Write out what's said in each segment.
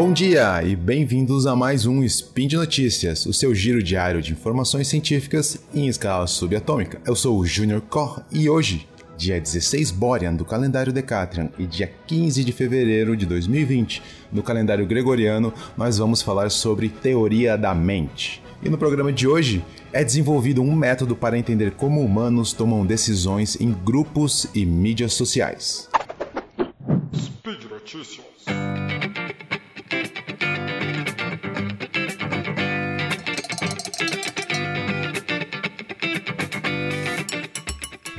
Bom dia e bem-vindos a mais um Spin de Notícias, o seu giro diário de informações científicas em escala subatômica. Eu sou o Junior Kor e hoje, dia 16 Borean do calendário Decatrian e dia 15 de fevereiro de 2020 do calendário Gregoriano, nós vamos falar sobre teoria da mente. E no programa de hoje é desenvolvido um método para entender como humanos tomam decisões em grupos e mídias sociais. Speed Notícias.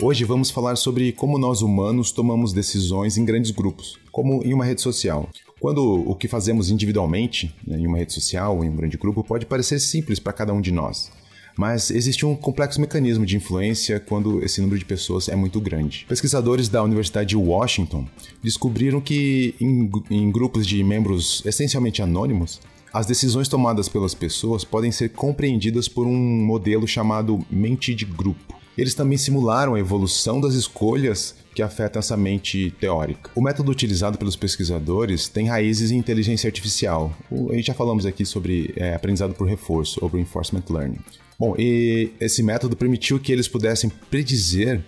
Hoje vamos falar sobre como nós humanos tomamos decisões em grandes grupos, como em uma rede social. Quando o que fazemos individualmente, né, em uma rede social ou em um grande grupo, pode parecer simples para cada um de nós. Mas existe um complexo mecanismo de influência quando esse número de pessoas é muito grande. Pesquisadores da Universidade de Washington descobriram que, em, em grupos de membros essencialmente anônimos, as decisões tomadas pelas pessoas podem ser compreendidas por um modelo chamado mente de grupo. Eles também simularam a evolução das escolhas que afetam essa mente teórica. O método utilizado pelos pesquisadores tem raízes em inteligência artificial. A gente já falamos aqui sobre é, aprendizado por reforço, ou reinforcement learning. Bom, e esse método permitiu que eles pudessem predizer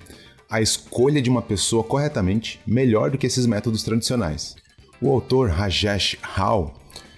a escolha de uma pessoa corretamente melhor do que esses métodos tradicionais. O autor Rajesh Rao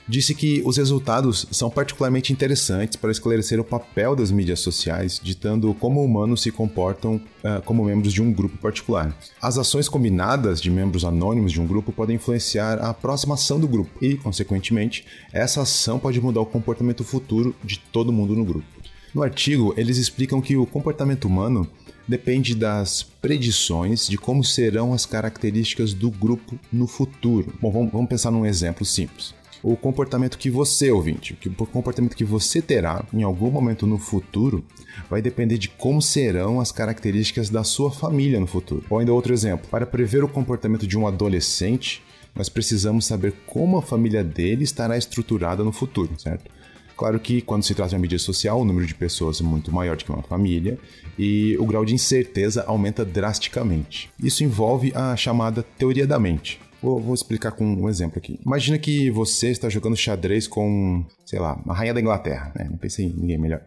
disse que os resultados são particularmente interessantes para esclarecer o papel das mídias sociais, ditando como humanos se comportam uh, como membros de um grupo particular. As ações combinadas de membros anônimos de um grupo podem influenciar a próxima ação do grupo e, consequentemente, essa ação pode mudar o comportamento futuro de todo mundo no grupo. No artigo, eles explicam que o comportamento humano depende das predições de como serão as características do grupo no futuro. Bom, vamos pensar num exemplo simples o comportamento que você, ouvinte, o comportamento que você terá em algum momento no futuro vai depender de como serão as características da sua família no futuro. Ou ainda outro exemplo, para prever o comportamento de um adolescente, nós precisamos saber como a família dele estará estruturada no futuro, certo? Claro que quando se trata de uma mídia social, o número de pessoas é muito maior do que uma família e o grau de incerteza aumenta drasticamente. Isso envolve a chamada teoria da mente. Vou, vou, explicar com um exemplo aqui. Imagina que você está jogando xadrez com, sei lá, a rainha da Inglaterra, né? Não pensei em ninguém melhor.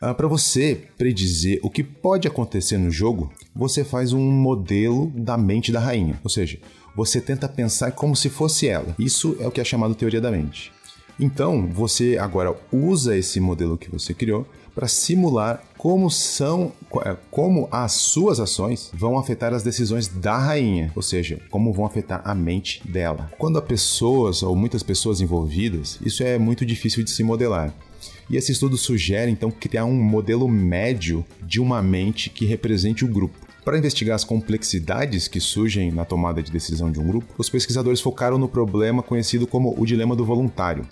Ah, Para você predizer o que pode acontecer no jogo, você faz um modelo da mente da rainha. Ou seja, você tenta pensar como se fosse ela. Isso é o que é chamado teoria da mente. Então, você agora usa esse modelo que você criou para simular como são, é, como as suas ações vão afetar as decisões da rainha, ou seja, como vão afetar a mente dela. Quando há pessoas ou muitas pessoas envolvidas, isso é muito difícil de se modelar. E esse estudo sugere então criar um modelo médio de uma mente que represente o grupo. Para investigar as complexidades que surgem na tomada de decisão de um grupo, os pesquisadores focaram no problema conhecido como o dilema do voluntário,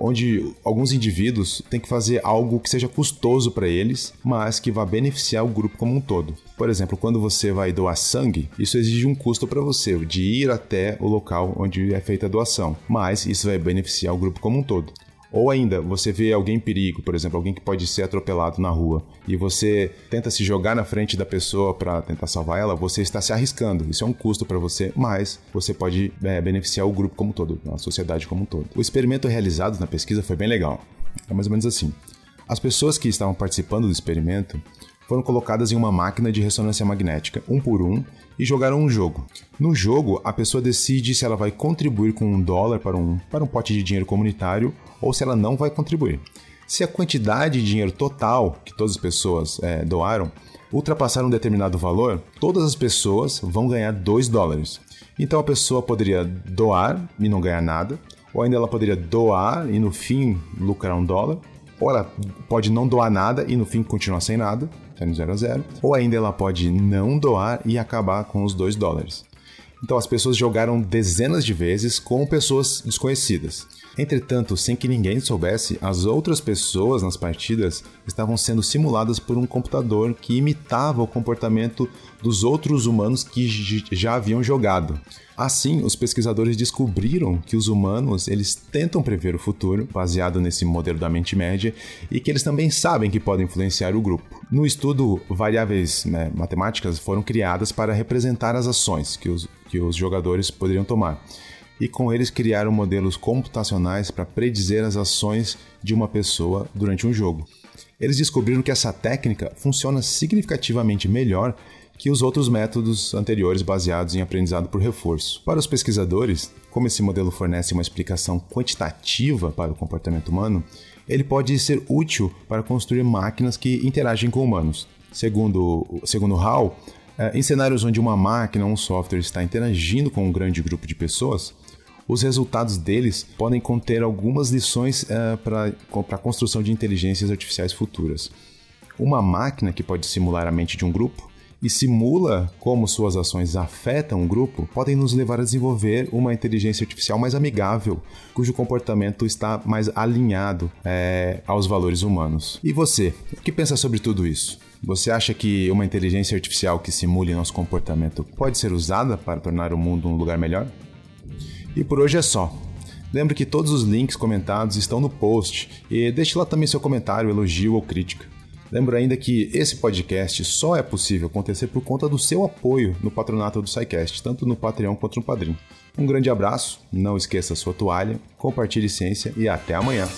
onde alguns indivíduos têm que fazer algo que seja custoso para eles, mas que vá beneficiar o grupo como um todo. Por exemplo, quando você vai doar sangue, isso exige um custo para você, de ir até o local onde é feita a doação, mas isso vai beneficiar o grupo como um todo. Ou ainda, você vê alguém em perigo, por exemplo, alguém que pode ser atropelado na rua, e você tenta se jogar na frente da pessoa para tentar salvar ela, você está se arriscando. Isso é um custo para você, mas você pode é, beneficiar o grupo como um todo, a sociedade como um todo. O experimento realizado na pesquisa foi bem legal. É mais ou menos assim. As pessoas que estavam participando do experimento foram colocadas em uma máquina de ressonância magnética, um por um, e jogaram um jogo. No jogo, a pessoa decide se ela vai contribuir com um dólar para um, para um pote de dinheiro comunitário ou se ela não vai contribuir. Se a quantidade de dinheiro total que todas as pessoas é, doaram ultrapassar um determinado valor, todas as pessoas vão ganhar 2 dólares. Então a pessoa poderia doar e não ganhar nada, ou ainda ela poderia doar e no fim lucrar um dólar, ou ela pode não doar nada e no fim continuar sem nada, no 0 a 0, ou ainda ela pode não doar e acabar com os 2 dólares. Então as pessoas jogaram dezenas de vezes com pessoas desconhecidas. Entretanto, sem que ninguém soubesse, as outras pessoas nas partidas estavam sendo simuladas por um computador que imitava o comportamento dos outros humanos que já haviam jogado. Assim, os pesquisadores descobriram que os humanos eles tentam prever o futuro, baseado nesse modelo da mente média, e que eles também sabem que podem influenciar o grupo. No estudo, variáveis né, matemáticas foram criadas para representar as ações que os, que os jogadores poderiam tomar. E com eles criaram modelos computacionais para predizer as ações de uma pessoa durante um jogo. Eles descobriram que essa técnica funciona significativamente melhor que os outros métodos anteriores baseados em aprendizado por reforço. Para os pesquisadores, como esse modelo fornece uma explicação quantitativa para o comportamento humano, ele pode ser útil para construir máquinas que interagem com humanos. Segundo, segundo Hall, eh, em cenários onde uma máquina ou um software está interagindo com um grande grupo de pessoas, os resultados deles podem conter algumas lições uh, para a construção de inteligências artificiais futuras. Uma máquina que pode simular a mente de um grupo e simula como suas ações afetam um grupo podem nos levar a desenvolver uma inteligência artificial mais amigável, cujo comportamento está mais alinhado é, aos valores humanos. E você, o que pensa sobre tudo isso? Você acha que uma inteligência artificial que simule nosso comportamento pode ser usada para tornar o mundo um lugar melhor? E por hoje é só. Lembre que todos os links comentados estão no post e deixe lá também seu comentário, elogio ou crítica. Lembro ainda que esse podcast só é possível acontecer por conta do seu apoio no patronato do SciCast, tanto no Patreon quanto no Padrim. Um grande abraço, não esqueça sua toalha, compartilhe ciência e até amanhã.